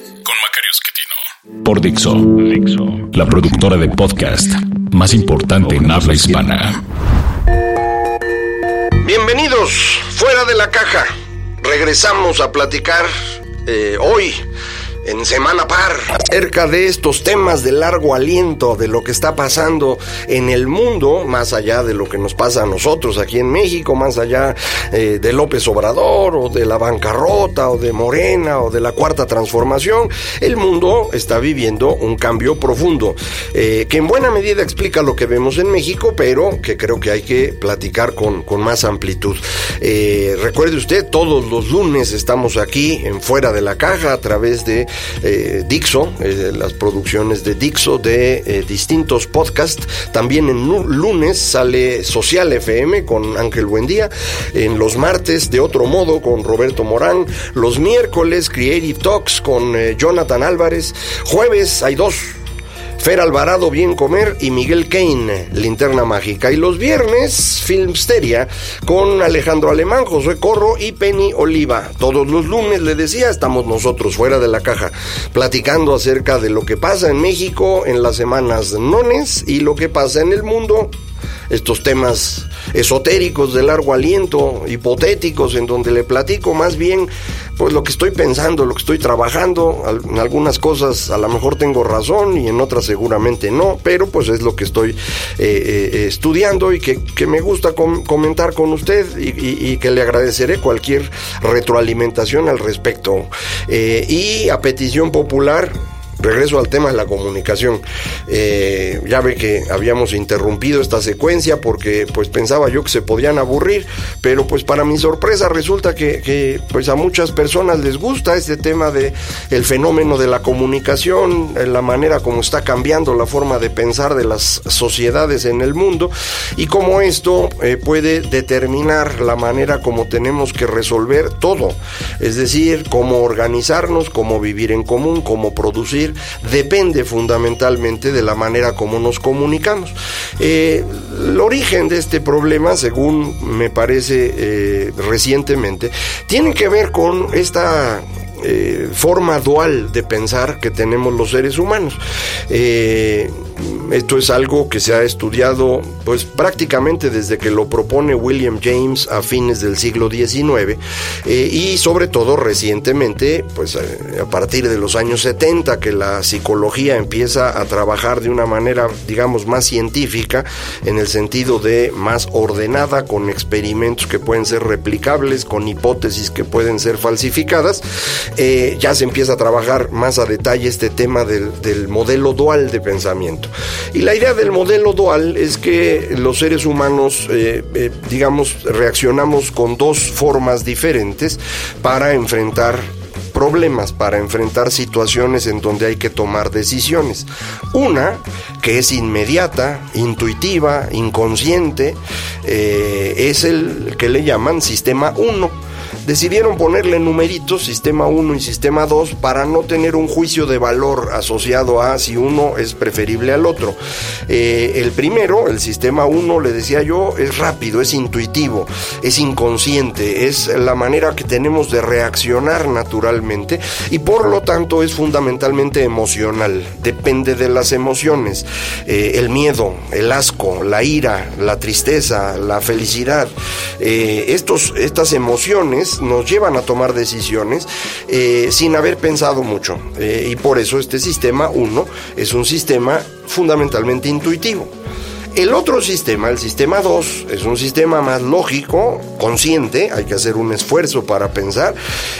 Macario Esquetino. Por Dixo, Dixo, la productora de podcast más importante en habla hispana. Bienvenidos, fuera de la caja. Regresamos a platicar eh, hoy en Semana Par acerca de estos temas de largo aliento, de lo que está pasando en el mundo, más allá de lo que nos pasa a nosotros aquí en México, más allá eh, de López Obrador o de la bancarrota o de Morena o de la cuarta transformación, el mundo está viviendo un cambio profundo eh, que en buena medida explica lo que vemos en México, pero que creo que hay que platicar con, con más amplitud. Eh, recuerde usted, todos los lunes estamos aquí en Fuera de la Caja a través de eh, Dixo, eh, las producciones de Dixo de eh, distintos podcasts. También en lunes sale Social FM con Ángel Buendía. En los martes, de otro modo, con Roberto Morán. Los miércoles, Creative Talks con Jonathan Álvarez. Jueves hay dos Fer Alvarado, Bien Comer y Miguel Kane, Linterna Mágica. Y los viernes, Filmsteria con Alejandro Alemán, José Corro y Penny Oliva. Todos los lunes, le decía, estamos nosotros fuera de la caja, platicando acerca de lo que pasa en México en las semanas nones y lo que pasa en el mundo estos temas esotéricos de largo aliento, hipotéticos, en donde le platico más bien pues lo que estoy pensando, lo que estoy trabajando, en algunas cosas a lo mejor tengo razón y en otras seguramente no, pero pues es lo que estoy eh, eh, estudiando y que, me gusta comentar con usted y, que le agradeceré cualquier retroalimentación al respecto. Eh, y a petición popular, regreso al tema de la comunicación. Eh, ya ve que habíamos interrumpido esta secuencia porque pues pensaba yo que se podían aburrir, pero pues para mi sorpresa resulta que, pues a muchas personas les gusta este tema de el fenómeno de la comunicación, la manera como está cambiando la forma de pensar de las sociedades en el mundo y cómo esto eh, puede determinar la manera como tenemos que resolver todo, es decir, cómo organizarnos, cómo vivir en común, cómo producir depende fundamentalmente de la manera como nos comunicamos. Eh, el origen de este problema, según me parece eh, recientemente, tiene que ver con esta eh, forma dual de pensar que tenemos los seres humanos. Esto es algo que se ha estudiado pues prácticamente desde que lo propone William James a fines del siglo XIX eh, y sobre todo recientemente pues eh, a partir de los años 70 que la psicología empieza a trabajar de una manera digamos más científica en el sentido de más ordenada con experimentos que pueden ser replicables con hipótesis que pueden ser falsificadas. Eh, ya se empieza a trabajar más a detalle este tema del modelo dual de pensamiento y la idea del modelo dual es que los seres humanos, eh, eh, digamos, reaccionamos con dos formas diferentes para enfrentar problemas, para enfrentar situaciones en donde hay que tomar decisiones. Una que es inmediata, intuitiva, inconsciente, eh, es el que le llaman sistema 1 decidieron ponerle numeritos, sistema 1 y sistema 2, para no tener un juicio de valor asociado a si uno es preferible al otro. Eh, el primero, el sistema 1, le decía yo, es rápido, es intuitivo, es inconsciente, es la manera que tenemos de reaccionar naturalmente y por lo tanto es fundamentalmente emocional, depende de las emociones, eh, el miedo, el asco, la ira, la tristeza, la felicidad. Eh, estos, estas emociones nos llevan a tomar decisiones eh, sin haber pensado mucho. Eh, y por eso este sistema 1 es un sistema fundamentalmente intuitivo. El otro sistema, el sistema 2, es un sistema más lógico, consciente, hay que hacer un esfuerzo para pensar,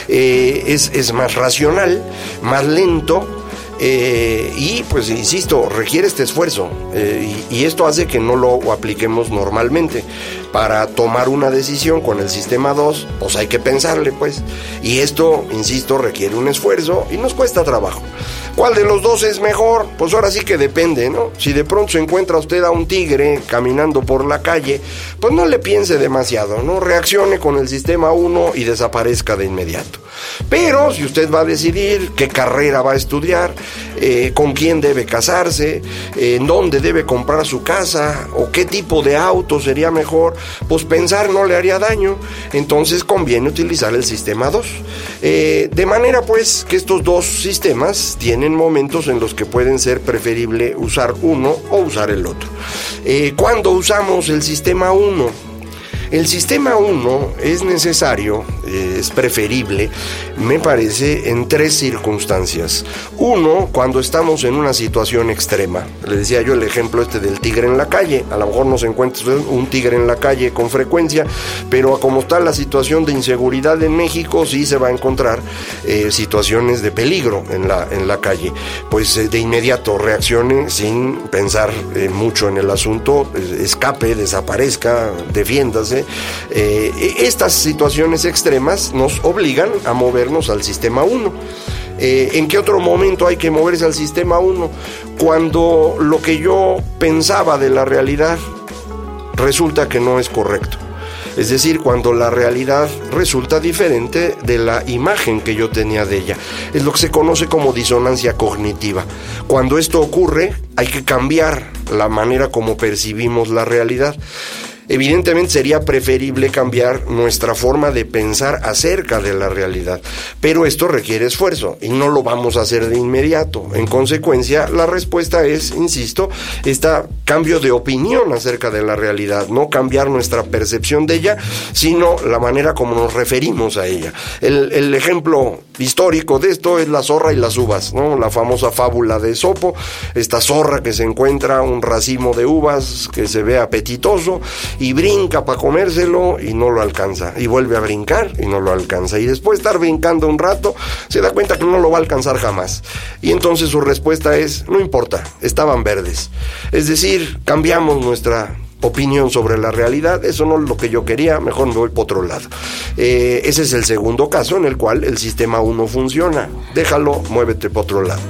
eh, es, es más racional, más lento, eh, y pues insisto, requiere este esfuerzo eh, y, esto hace que no lo apliquemos normalmente. Para tomar una decisión con el sistema 2, pues hay que pensarle pues. Y esto, insisto, requiere un esfuerzo y nos cuesta trabajo. ¿Cuál de los dos es mejor? Pues ahora sí que depende, ¿no? Si de pronto se encuentra usted a un tigre caminando por la calle, pues no le piense demasiado, ¿no? Reaccione con el sistema 1 y desaparezca de inmediato. Pero si usted va a decidir qué carrera va a estudiar, eh, con quién debe casarse, en dónde debe comprar su casa o qué tipo de auto sería mejor, pues pensar no le haría daño. Entonces conviene utilizar el sistema 2. Eh, de manera pues que estos dos sistemas tienen momentos en los que pueden ser preferible usar uno o usar el otro. Eh, cuando usamos el sistema 1, el sistema 1 es necesario, eh, es preferible, me parece, en tres circunstancias. Uno, cuando estamos en una situación extrema. Le decía yo el ejemplo este del tigre en la calle. A lo mejor no se encuentra un tigre en la calle con frecuencia, pero como está la situación de inseguridad en México, sí se va a encontrar eh, situaciones de peligro en la, en la calle. Pues eh, de inmediato reaccione sin pensar mucho en el asunto, escape, desaparezca, defiéndase eh, estas situaciones extremas nos obligan a movernos al sistema 1. Eh, ¿En qué otro momento hay que moverse al sistema 1? Cuando lo que yo pensaba de la realidad resulta que no es correcto. Es decir, cuando la realidad resulta diferente de la imagen que yo tenía de ella. Es lo que se conoce como disonancia cognitiva. Cuando esto ocurre, hay que cambiar la manera como percibimos la realidad. Evidentemente sería preferible cambiar nuestra forma de pensar acerca de la realidad, pero esto requiere esfuerzo y no lo vamos a hacer de inmediato. En consecuencia, la respuesta es, insisto, este cambio de opinión acerca de la realidad, no cambiar nuestra percepción de ella, sino la manera como nos referimos a ella. El, ejemplo histórico de esto es la zorra y las uvas, ¿no? La famosa fábula de Sopo, esta zorra que se encuentra un racimo de uvas que se ve apetitoso y brinca para comérselo y no lo alcanza. Y vuelve a brincar y no lo alcanza. Y después de estar brincando un rato, se da cuenta que no lo va a alcanzar jamás. Y entonces su respuesta es, no importa, estaban verdes. Es decir, cambiamos nuestra opinión sobre la realidad, eso no es lo que yo quería, mejor me voy por otro lado. Eh, ese es el segundo caso en el cual el sistema 1 funciona, déjalo, muévete por otro lado.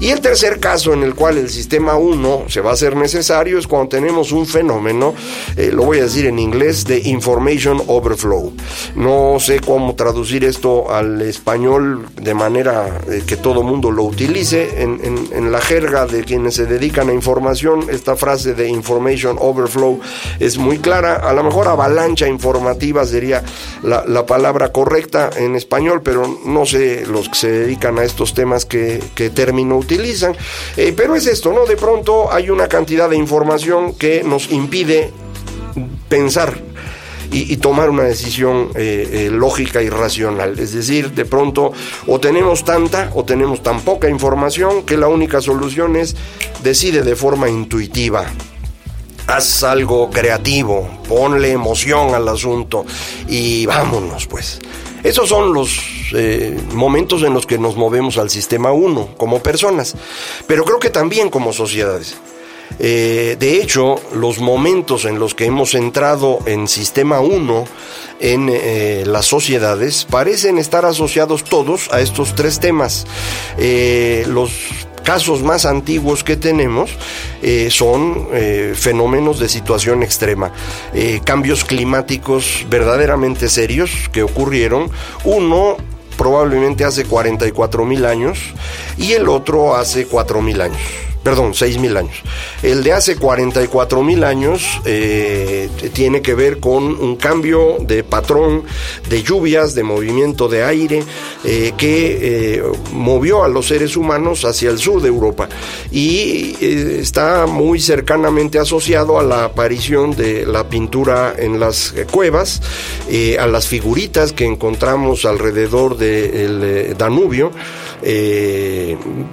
Y el tercer caso en el cual el sistema 1 se va a hacer necesario es cuando tenemos un fenómeno, eh, lo voy a decir en inglés, de information overflow. No sé cómo traducir esto al español de manera eh, que todo mundo lo utilice. En, en la jerga de quienes se dedican a información, esta frase de information overflow es muy clara. A lo mejor avalancha informativa sería la, palabra correcta en español, pero no sé los que se dedican a estos temas qué, término utilizan. Eh, pero es esto, ¿no? De pronto hay una cantidad de información que nos impide pensar y, tomar una decisión eh, eh, lógica y racional. Es decir, de pronto o tenemos tanta o tenemos tan poca información que la única solución es decide de forma intuitiva haz algo creativo, ponle emoción al asunto y vámonos pues. Esos son los eh, momentos en los que nos movemos al sistema 1 como personas, pero creo que también como sociedades. Eh, de hecho, los momentos en los que hemos entrado en sistema 1 en eh, las sociedades parecen estar asociados todos a estos tres temas. los casos más antiguos que tenemos eh, son eh, fenómenos de situación extrema, eh, cambios climáticos verdaderamente serios que ocurrieron. Uno probablemente hace 44 mil años y el otro hace 4 mil años perdón, 6.000 años. El de hace 44.000 años eh, tiene que ver con un cambio de patrón de lluvias, de movimiento de aire, eh, que eh, movió a los seres humanos hacia el sur de Europa y está muy cercanamente asociado a la aparición de la pintura en las cuevas, a las figuritas que encontramos alrededor del Danubio,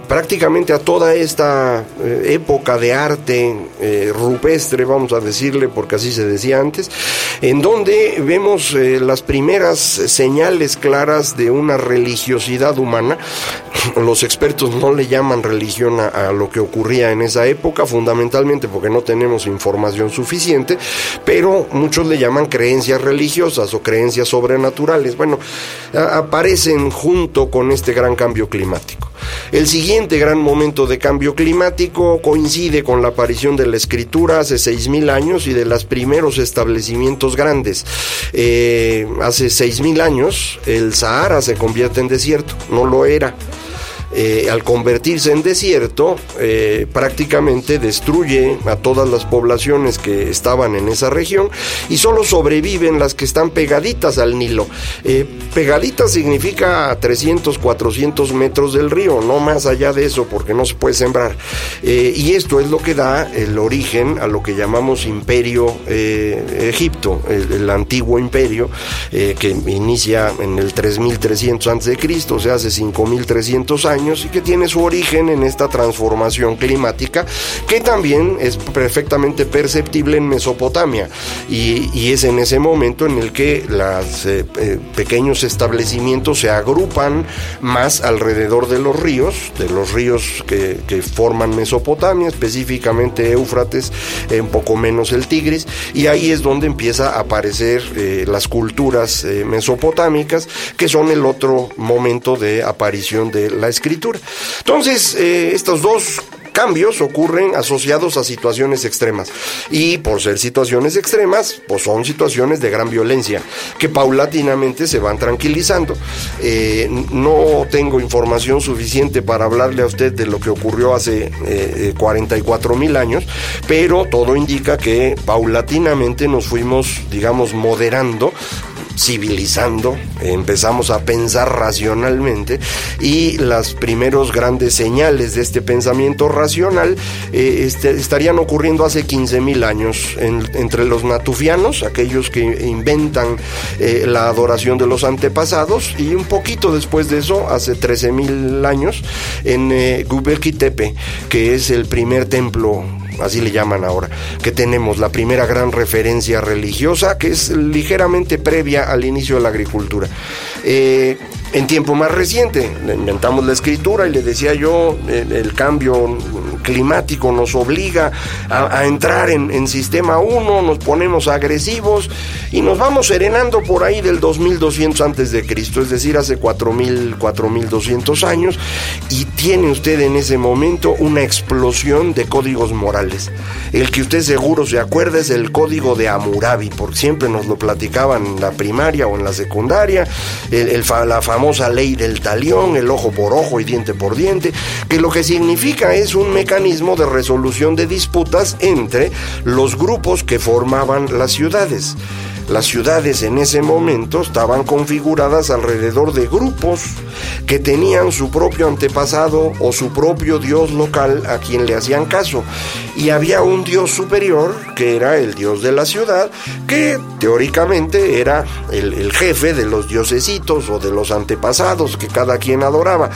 prácticamente a toda esta eh, época de arte eh, rupestre, vamos a decirle, porque así se decía antes, en donde vemos eh, las primeras señales claras de una religiosidad humana. Los expertos no le llaman religión a, lo que ocurría en esa época, fundamentalmente porque no tenemos información suficiente, pero muchos le llaman creencias religiosas o creencias sobrenaturales. Bueno, aparecen junto con este gran cambio climático El siguiente gran momento de cambio climático coincide con la aparición de la escritura hace 6.000 años y de los primeros establecimientos grandes. Eh, hace 6.000 años el Sahara se convierte en desierto, no lo era. Eh, al convertirse en desierto, eh, prácticamente destruye a todas las poblaciones que estaban en esa región y solo sobreviven las que están pegaditas al Nilo. Eh, pegaditas significa 300, 400 metros del río, no más allá de eso porque no se puede sembrar. y esto es lo que da el origen a lo que llamamos imperio Egipto, el, el, antiguo imperio que inicia en el 3300 a.C., o sea, hace 5300 y que tiene su origen en esta transformación climática que también es perfectamente perceptible en Mesopotamia. Y, es en ese momento en el que los eh, eh, pequeños establecimientos se agrupan más alrededor de los ríos, de los ríos que, forman Mesopotamia, específicamente Éufrates, un poco menos el Tigris, y ahí es donde empieza a aparecer eh, las culturas mesopotámicas, que son el otro momento de aparición de la escritura entonces, eh, estos dos cambios ocurren asociados a situaciones extremas. Y por ser situaciones extremas, pues son situaciones de gran violencia, que paulatinamente se van tranquilizando. Eh, no tengo información suficiente para hablarle a usted de lo que ocurrió hace 44 eh, mil años, pero todo indica que paulatinamente nos fuimos, digamos, moderando civilizando, empezamos a pensar racionalmente y las primeros grandes señales de este pensamiento racional eh, este, estarían ocurriendo hace 15 mil años entre los natufianos, aquellos que inventan eh, la adoración de los antepasados y un poquito después de eso, hace 13 mil años, en eh, que es el primer templo así le llaman ahora, que tenemos la primera gran referencia religiosa, que es ligeramente previa al inicio de la agricultura. Eh, en tiempo más reciente, inventamos la escritura y le decía yo, el, cambio climático nos obliga a, entrar en, sistema 1, nos ponemos agresivos y nos vamos serenando por ahí del 2200 antes de Cristo, es decir, hace 4000, 4200 años y tiene usted en ese momento una explosión de códigos morales. El que usted seguro se acuerda es el código de Hammurabi, porque siempre nos lo platicaban en la primaria o en la secundaria, la famosa ley del talión, el ojo por ojo y diente por diente, que lo que significa es un mecanismo de resolución de disputas entre los grupos que formaban las ciudades. Las ciudades en ese momento estaban configuradas alrededor de grupos que tenían su propio antepasado o su propio dios local a quien le hacían caso. Y había un dios superior, que era el dios de la ciudad, que teóricamente era el, jefe de los diosesitos o de los antepasados que cada quien adoraba.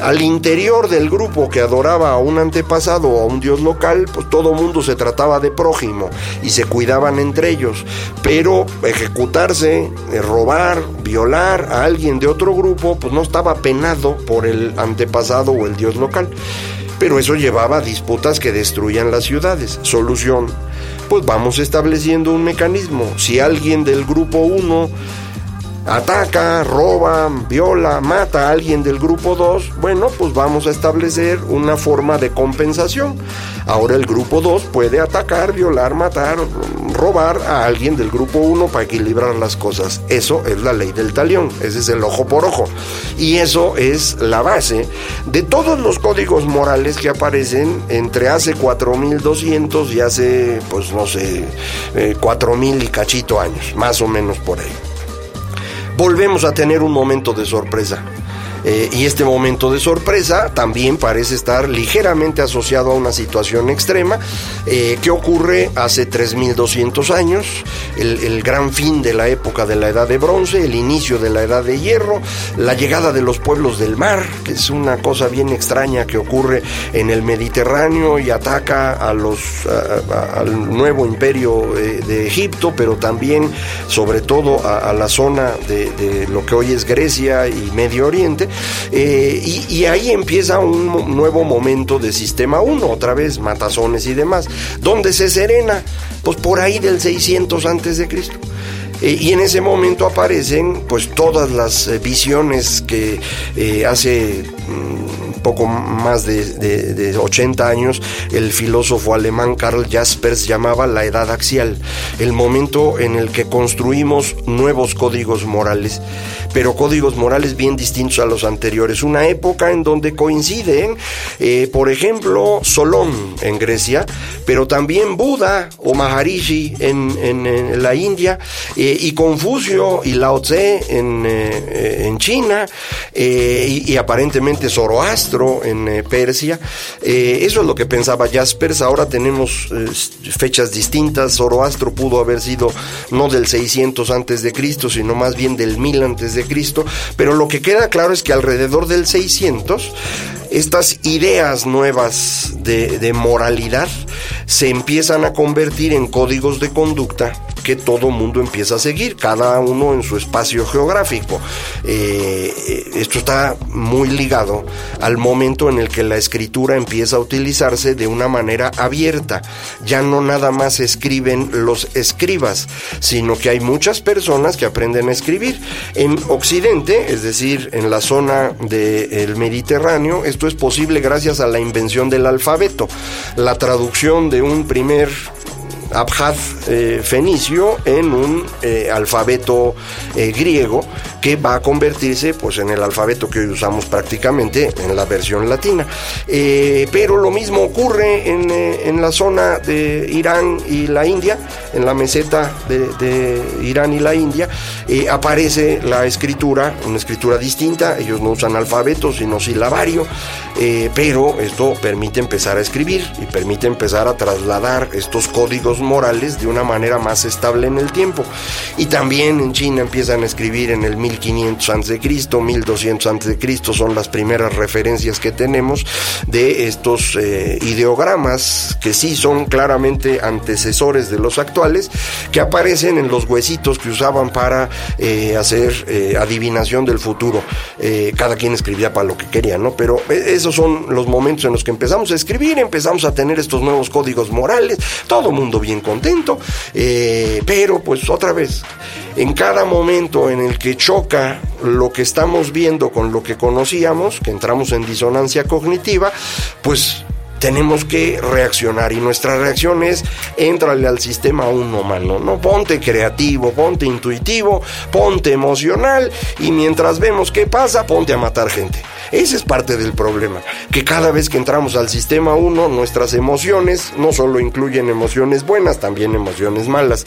Al interior del grupo que adoraba a un antepasado o a un dios local, pues todo mundo se trataba de prójimo y se cuidaban entre ellos. Pero ejecutarse, eh, robar, violar a alguien de otro grupo, pues no estaba penado por el antepasado o el dios local. Pero eso llevaba a disputas que destruían las ciudades. Solución, pues vamos estableciendo un mecanismo. Si alguien del grupo 1 ataca, roba, viola, mata a alguien del grupo 2, bueno, pues vamos a establecer una forma de compensación. Ahora el grupo 2 puede atacar, violar, matar, robar a alguien del grupo 1 para equilibrar las cosas. Eso es la ley del talión, ese es el ojo por ojo. Y eso es la base de todos los códigos morales que aparecen entre hace 4200 y hace, pues no sé, 4000 eh, y cachito años, más o menos por ahí volvemos a tener un momento de sorpresa. Eh, y este momento de sorpresa también parece estar ligeramente asociado a una situación extrema eh, que ocurre hace 3.200 años, el, gran fin de la época de la Edad de Bronce, el inicio de la Edad de Hierro, la llegada de los pueblos del mar, que es una cosa bien extraña que ocurre en el Mediterráneo y ataca a los, al nuevo imperio eh, de Egipto, pero también sobre todo a, la zona de, de lo que hoy es Grecia y Medio Oriente. Eh, y, ahí empieza un nuevo momento de Sistema 1, otra vez matazones y demás, donde se serena, pues por ahí del 600 antes de Cristo. Eh, y en ese momento aparecen pues todas las eh, visiones que hace mm, poco más de, de, 80 años el filósofo alemán Karl Jaspers llamaba la edad axial, el momento en el que construimos nuevos códigos morales, pero códigos morales bien distintos a los anteriores, una época en donde coinciden, por ejemplo, Solón en Grecia, pero también Buda o Maharishi en, la India, y Confucio y Lao Tse en, eh, China, eh, y, aparentemente Zoroastro en eh, Persia. eso es lo que pensaba Jaspers. Ahora tenemos fechas distintas. Zoroastro pudo haber sido no del 600 antes de Cristo, sino más bien del 1000 antes de Cristo. Pero lo que queda claro es que alrededor del 600 estas ideas nuevas de, moralidad se empiezan a convertir en códigos de conducta que todo mundo empieza a seguir, cada uno en su espacio geográfico. Eh, esto está muy ligado al momento en el que la escritura empieza a utilizarse de una manera abierta. Ya no nada más escriben los escribas, sino que hay muchas personas que aprenden a escribir. En Occidente, es decir, en la zona del Mediterráneo, esto es posible gracias a la invención del alfabeto. La traducción de un primer abjad eh, fenicio en un eh, alfabeto eh, griego que va a convertirse pues en el alfabeto que hoy usamos prácticamente en la versión latina. pero lo mismo ocurre en, la zona de Irán y la India, en la meseta de, Irán y la India, aparece la escritura, una escritura distinta, ellos no usan alfabeto sino silabario, pero esto permite empezar a escribir y permite empezar a trasladar estos códigos morales de una manera más estable en el tiempo. Y también en China empiezan a escribir en el 1500 a.C., 1200 a.C., son las primeras referencias que tenemos de estos eh, ideogramas que sí son claramente antecesores de los actuales, que aparecen en los huesitos que usaban para eh, hacer eh, adivinación del futuro. cada quien escribía para lo que quería, ¿no? Pero esos son los momentos en los que empezamos a escribir, empezamos a tener estos nuevos códigos morales, todo mundo bien contento, pero pues otra vez, en cada momento en el que choca lo que estamos viendo con lo que conocíamos, que entramos en disonancia cognitiva, pues tenemos que reaccionar y nuestra reacción es entrale al sistema uno mano, no ponte creativo, ponte intuitivo, ponte emocional y mientras vemos qué pasa, ponte a matar gente. Ese es parte del problema, que cada vez que entramos al sistema 1, nuestras emociones no solo incluyen emociones buenas, también emociones malas.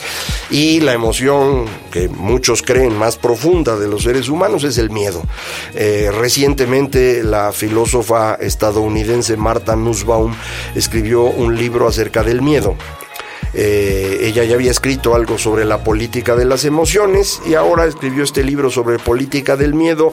Y la emoción que muchos creen más profunda de los seres humanos es el miedo. Eh, recientemente la filósofa estadounidense Marta Nussbaum escribió un libro acerca del miedo. Eh, ella ya había escrito algo sobre la política de las emociones y ahora escribió este libro sobre política del miedo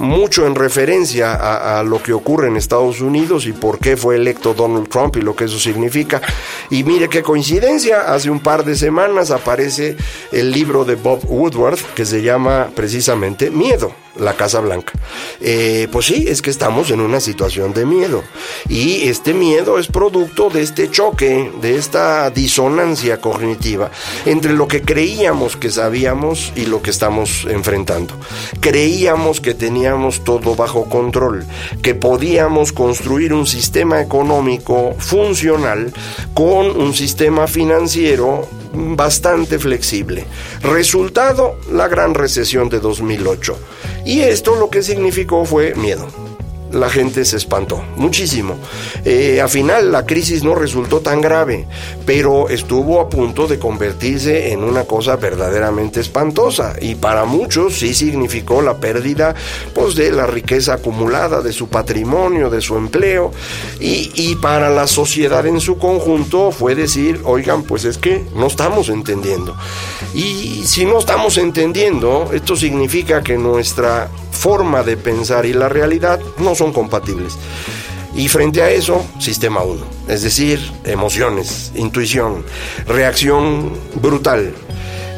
mucho en referencia a, lo que ocurre en Estados Unidos y por qué fue electo Donald Trump y lo que eso significa. Y mire qué coincidencia, hace un par de semanas aparece el libro de Bob Woodward que se llama precisamente Miedo la Casa Blanca. Eh, pues sí, es que estamos en una situación de miedo. Y este miedo es producto de este choque, de esta disonancia cognitiva entre lo que creíamos que sabíamos y lo que estamos enfrentando. Creíamos que teníamos todo bajo control, que podíamos construir un sistema económico funcional con un sistema financiero bastante flexible. Resultado, la gran recesión de 2008. Y esto lo que significó fue miedo la gente se espantó muchísimo. Eh, al final la crisis no resultó tan grave, pero estuvo a punto de convertirse en una cosa verdaderamente espantosa y para muchos sí significó la pérdida pues, de la riqueza acumulada, de su patrimonio, de su empleo y, y para la sociedad en su conjunto fue decir, oigan, pues es que no estamos entendiendo. Y si no estamos entendiendo, esto significa que nuestra forma de pensar y la realidad no son compatibles. Y frente a eso, sistema 1, es decir, emociones, intuición, reacción brutal.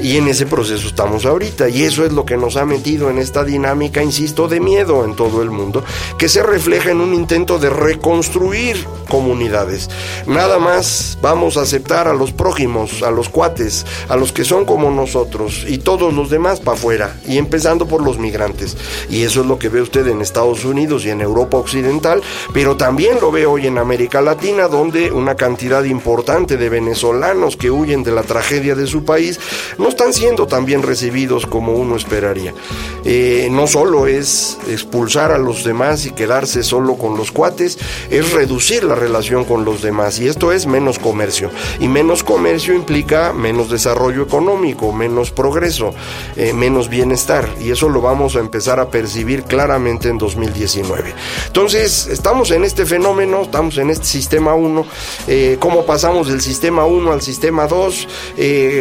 Y en ese proceso estamos ahorita. Y eso es lo que nos ha metido en esta dinámica, insisto, de miedo en todo el mundo, que se refleja en un intento de reconstruir comunidades. Nada más vamos a aceptar a los prójimos, a los cuates, a los que son como nosotros y todos los demás para afuera. Y empezando por los migrantes. Y eso es lo que ve usted en Estados Unidos y en Europa Occidental, pero también lo ve hoy en América Latina, donde una cantidad importante de venezolanos que huyen de la tragedia de su país no están siendo tan bien recibidos como uno esperaría. Eh, no solo es expulsar a los demás y quedarse solo con los cuates, es reducir la relación con los demás y esto es menos comercio. Y menos comercio implica menos desarrollo económico, menos progreso, eh, menos bienestar y eso lo vamos a empezar a percibir claramente en 2019. Entonces, estamos en este fenómeno, estamos en este sistema 1, eh, cómo pasamos del sistema 1 al sistema 2,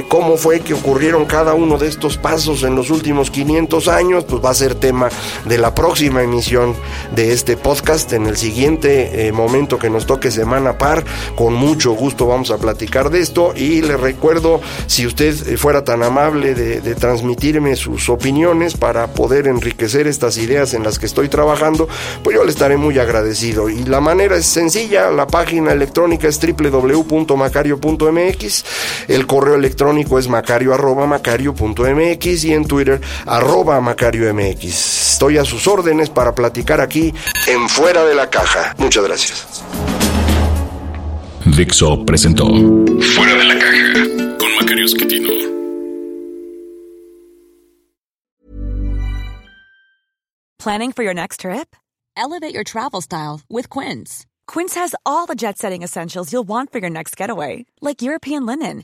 cómo fue que ocurrió cada uno de estos pasos en los últimos 500 años, pues va a ser tema de la próxima emisión de este podcast en el siguiente eh, momento que nos toque semana par. Con mucho gusto vamos a platicar de esto y le recuerdo, si usted eh, fuera tan amable de, transmitirme sus opiniones para poder enriquecer estas ideas en las que estoy trabajando, pues yo le estaré muy agradecido. Y la manera es sencilla, la página electrónica es www.macario.mx, el correo electrónico es macario macario.mx y en Twitter arroba macario.mx. Estoy a sus órdenes para platicar aquí en Fuera de la Caja. Muchas gracias. Dixo presentó Fuera de la Caja con Macario Esquetino. Planning for your next trip? Elevate your travel style with Quince. Quince has all the jet setting essentials you'll want for your next getaway, like European linen